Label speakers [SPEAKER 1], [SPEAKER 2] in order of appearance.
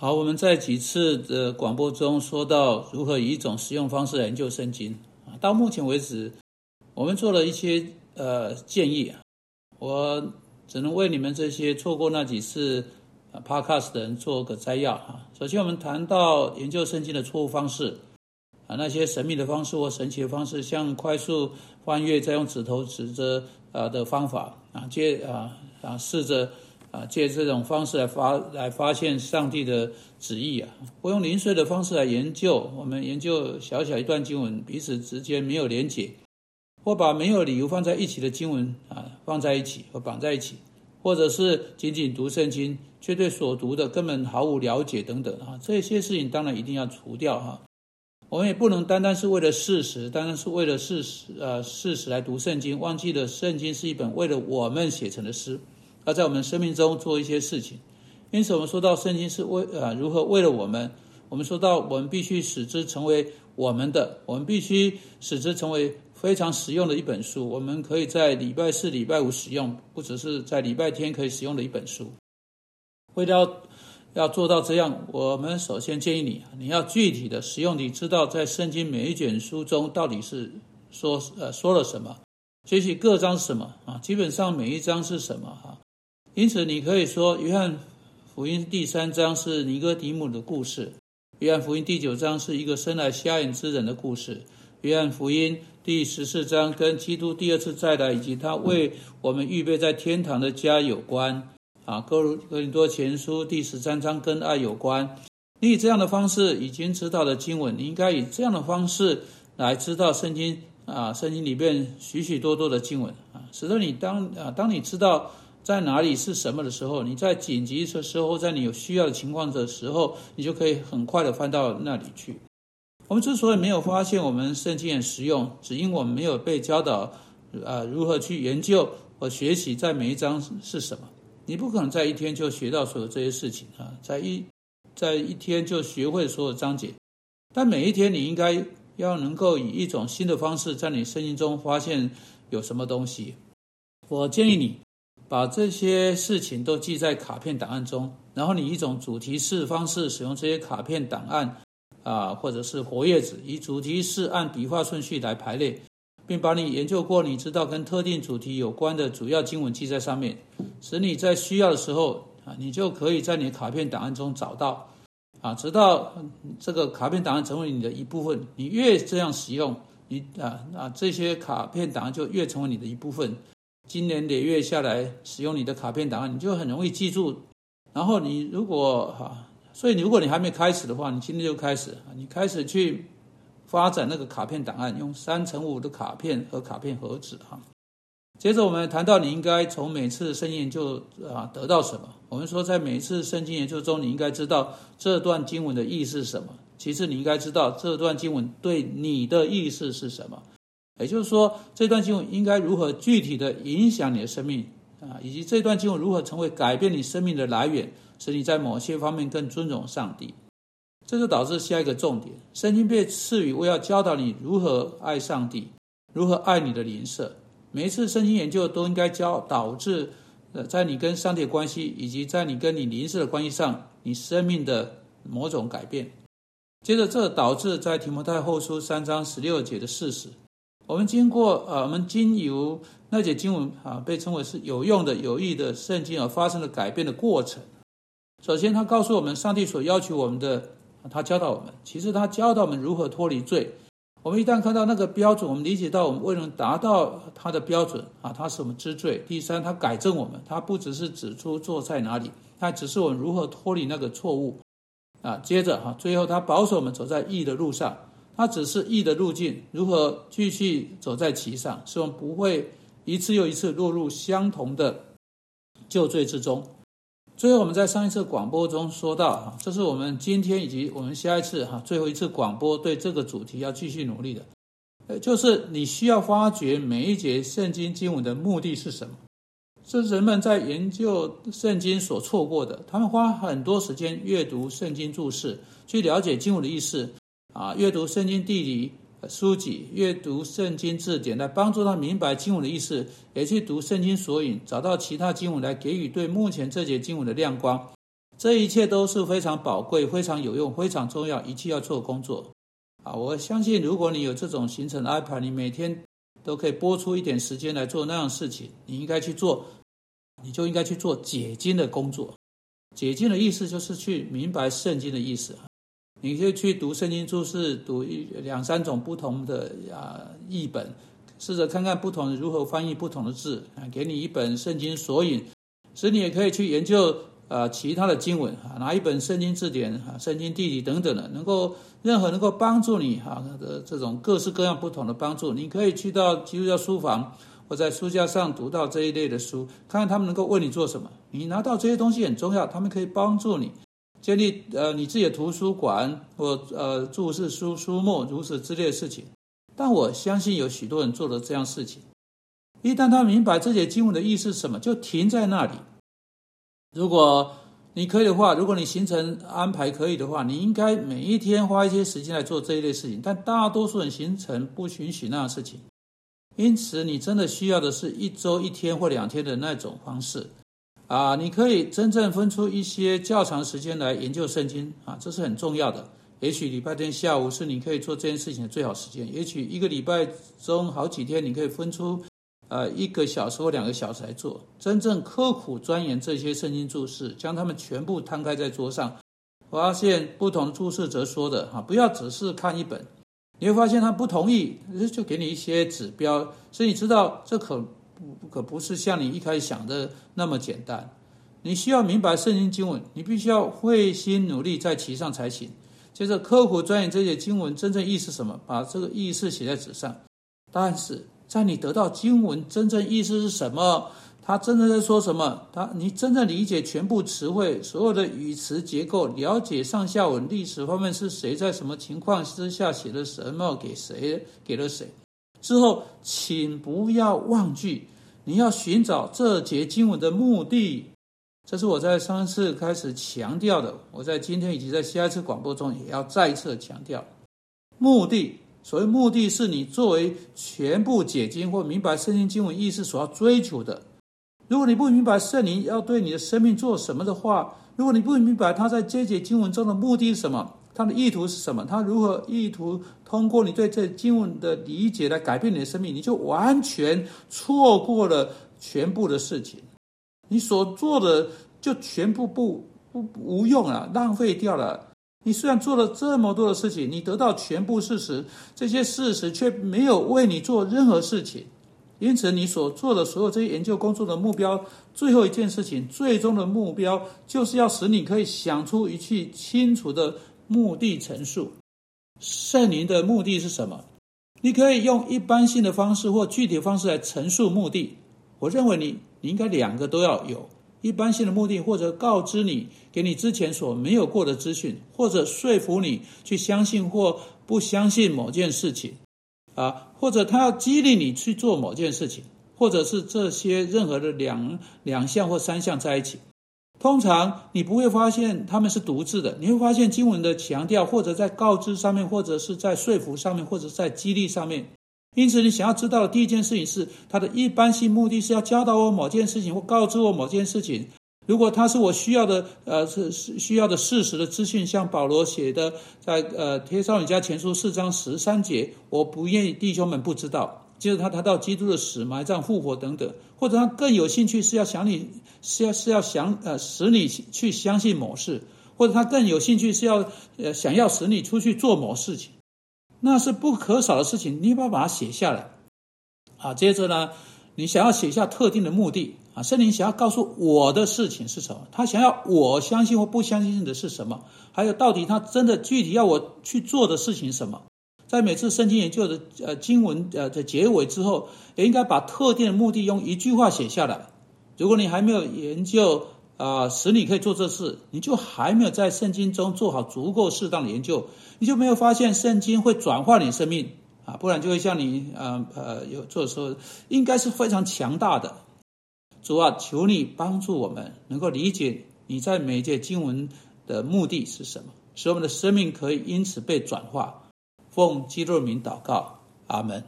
[SPEAKER 1] 好，我们在几次的广播中说到如何以一种实用方式来研究圣经啊。到目前为止，我们做了一些呃建议，我只能为你们这些错过那几次 podcast 的人做个摘要哈。首先，我们谈到研究圣经的错误方式啊，那些神秘的方式或神奇的方式，像快速翻阅再用指头指着啊的方法啊，接啊啊试着。啊，借这种方式来发来发现上帝的旨意啊！我用零碎的方式来研究，我们研究小小一段经文，彼此之间没有连结，或把没有理由放在一起的经文啊放在一起或绑在一起，或者是仅仅读圣经，却对所读的根本毫无了解等等啊，这些事情当然一定要除掉哈。我们也不能单单是为了事实，单单是为了事实呃事实来读圣经，忘记了圣经是一本为了我们写成的诗。要在我们生命中做一些事情，因此我们说到圣经是为啊如何为了我们，我们说到我们必须使之成为我们的，我们必须使之成为非常实用的一本书。我们可以在礼拜四、礼拜五使用，不只是在礼拜天可以使用的一本书。为了要做到这样，我们首先建议你，你要具体的使用，你知道在圣经每一卷书中到底是说呃说了什么，学习各章什么啊？基本上每一章是什么哈？因此，你可以说，《约翰福音》第三章是尼哥底母的故事，《约翰福音》第九章是一个生来瞎眼之人的故事，《约翰福音》第十四章跟基督第二次再来以及他为我们预备在天堂的家有关。啊，《哥鲁哥林多前书》第十三章跟爱有关。你以这样的方式已经知道的经文，你应该以这样的方式来知道圣经啊，圣经里边许许多多的经文啊，使得你当啊，当你知道。在哪里是什么的时候，你在紧急的时候，在你有需要的情况的时候，你就可以很快的翻到那里去。我们之所以没有发现我们圣经很实用，只因我们没有被教导，啊，如何去研究和学习在每一章是什么。你不可能在一天就学到所有这些事情啊，在一在一天就学会所有章节。但每一天你应该要能够以一种新的方式，在你圣经中发现有什么东西。我建议你。把这些事情都记在卡片档案中，然后你一种主题式方式使用这些卡片档案，啊，或者是活页纸，以主题式按笔画顺序来排列，并把你研究过、你知道跟特定主题有关的主要经文记在上面，使你在需要的时候啊，你就可以在你卡片档案中找到，啊，直到这个卡片档案成为你的一部分。你越这样使用，你啊啊，这些卡片档案就越成为你的一部分。今年累月下来，使用你的卡片档案，你就很容易记住。然后你如果哈，所以如果你还没开始的话，你今天就开始，你开始去发展那个卡片档案，用三乘五的卡片和卡片盒子哈。接着我们谈到你应该从每次圣经研究啊得到什么。我们说在每一次圣经研究中，你应该知道这段经文的意思是什么。其次，你应该知道这段经文对你的意思是什么。也就是说，这段经文应该如何具体的影响你的生命啊？以及这段经文如何成为改变你生命的来源，使你在某些方面更尊重上帝？这就导致下一个重点：圣经被赐予为要教导你如何爱上帝，如何爱你的邻舍。每一次圣经研究都应该教导致呃，在你跟上帝的关系，以及在你跟你邻舍的关系上，你生命的某种改变。接着，这导致在提摩太后书三章十六节的事实。我们经过啊，我们经由那节经文啊，被称为是有用的、有益的圣经而发生了改变的过程。首先，他告诉我们上帝所要求我们的，他教导我们；其次，他教导我们如何脱离罪。我们一旦看到那个标准，我们理解到我们未能达到他的标准啊，他是我们知罪。第三，他改正我们，他不只是指出错在哪里，他指示我们如何脱离那个错误啊。接着哈，最后他保守我们走在义的路上。它只是义的路径，如何继续走在其上，使我们不会一次又一次落入相同的旧罪之中。最后，我们在上一次广播中说到，哈，这是我们今天以及我们下一次哈最后一次广播对这个主题要继续努力的，呃，就是你需要发掘每一节圣经经文的目的是什么。是人们在研究圣经所错过的，他们花很多时间阅读圣经注释，去了解经文的意思。啊，阅读圣经地理书籍，阅读圣经字典，来帮助他明白经文的意思；也去读圣经索引，找到其他经文来给予对目前这节经文的亮光。这一切都是非常宝贵、非常有用、非常重要，一切要做工作。啊，我相信，如果你有这种行程安排，你每天都可以拨出一点时间来做那样事情，你应该去做，你就应该去做解经的工作。解经的意思就是去明白圣经的意思。你可以去读圣经注释，读一两三种不同的啊译本，试着看看不同的如何翻译不同的字啊，给你一本圣经索引，使你也可以去研究啊其他的经文啊，拿一本圣经字典啊、圣经地理等等的，能够任何能够帮助你哈的这种各式各样不同的帮助，你可以去到基督教书房或在书架上读到这一类的书，看看他们能够为你做什么。你拿到这些东西很重要，他们可以帮助你。建立呃你自己的图书馆或呃注释书书目如此之类的事情，但我相信有许多人做了这样事情。一旦他明白这些经文的意思是什么，就停在那里。如果你可以的话，如果你行程安排可以的话，你应该每一天花一些时间来做这一类事情。但大多数人行程不允许那样事情，因此你真的需要的是一周一天或两天的那种方式。啊，你可以真正分出一些较长时间来研究圣经啊，这是很重要的。也许礼拜天下午是你可以做这件事情的最好时间。也许一个礼拜中好几天，你可以分出呃一个小时或两个小时来做，真正刻苦钻研这些圣经注释，将它们全部摊开在桌上，发现不同注释者说的哈，不要只是看一本，你会发现他不同意，就给你一些指标，所以你知道这可。不可不是像你一开始想的那么简单，你需要明白圣经经文，你必须要会心努力在其上才行。接着刻苦钻研这些经文真正意思什么，把这个意思写在纸上。但是在你得到经文真正意思是什么，他真正在说什么，他你真正理解全部词汇、所有的语词结构，了解上下文历史方面是谁在什么情况之下写了什么给谁给了谁。之后，请不要忘记，你要寻找这节经文的目的。这是我在上次开始强调的，我在今天以及在下一次广播中也要再次强调。目的，所谓目的是你作为全部解经或明白圣经经文意思所要追求的。如果你不明白圣灵要对你的生命做什么的话，如果你不明白他在这节经文中的目的是什么？他的意图是什么？他如何意图通过你对这经文的理解来改变你的生命？你就完全错过了全部的事情，你所做的就全部不不无用了，浪费掉了。你虽然做了这么多的事情，你得到全部事实，这些事实却没有为你做任何事情。因此，你所做的所有这些研究工作的目标，最后一件事情，最终的目标，就是要使你可以想出一句清楚的。目的陈述，圣灵的目的是什么？你可以用一般性的方式或具体方式来陈述目的。我认为你你应该两个都要有，一般性的目的，或者告知你给你之前所没有过的资讯，或者说服你去相信或不相信某件事情，啊，或者他要激励你去做某件事情，或者是这些任何的两两项或三项在一起。通常你不会发现他们是独自的，你会发现经文的强调，或者在告知上面，或者是在说服上面，或者在激励上面。因此，你想要知道的第一件事情是，它的一般性目的是要教导我某件事情，或告知我某件事情。如果它是我需要的，呃，是是需要的事实的资讯，像保罗写的，在呃《帖撒罗尼迦前书》四章十三节，我不愿意弟兄们不知道。接着他谈到基督的死、埋葬、复活等等，或者他更有兴趣是要想你是要是要想呃使你去相信某事，或者他更有兴趣是要呃想要使你出去做某事情，那是不可少的事情。你要把它写下来啊。接着呢，你想要写下特定的目的啊，圣灵想要告诉我的事情是什么？他想要我相信或不相信的是什么？还有到底他真的具体要我去做的事情什么？在每次圣经研究的呃经文呃的结尾之后，也应该把特定的目的用一句话写下来。如果你还没有研究啊，使你可以做这事，你就还没有在圣经中做好足够适当的研究，你就没有发现圣经会转化你生命啊，不然就会像你呃呃有做的时候，应该是非常强大的。主啊，求你帮助我们能够理解你在每一节经文的目的是什么，使我们的生命可以因此被转化。奉基督名祷告，阿门。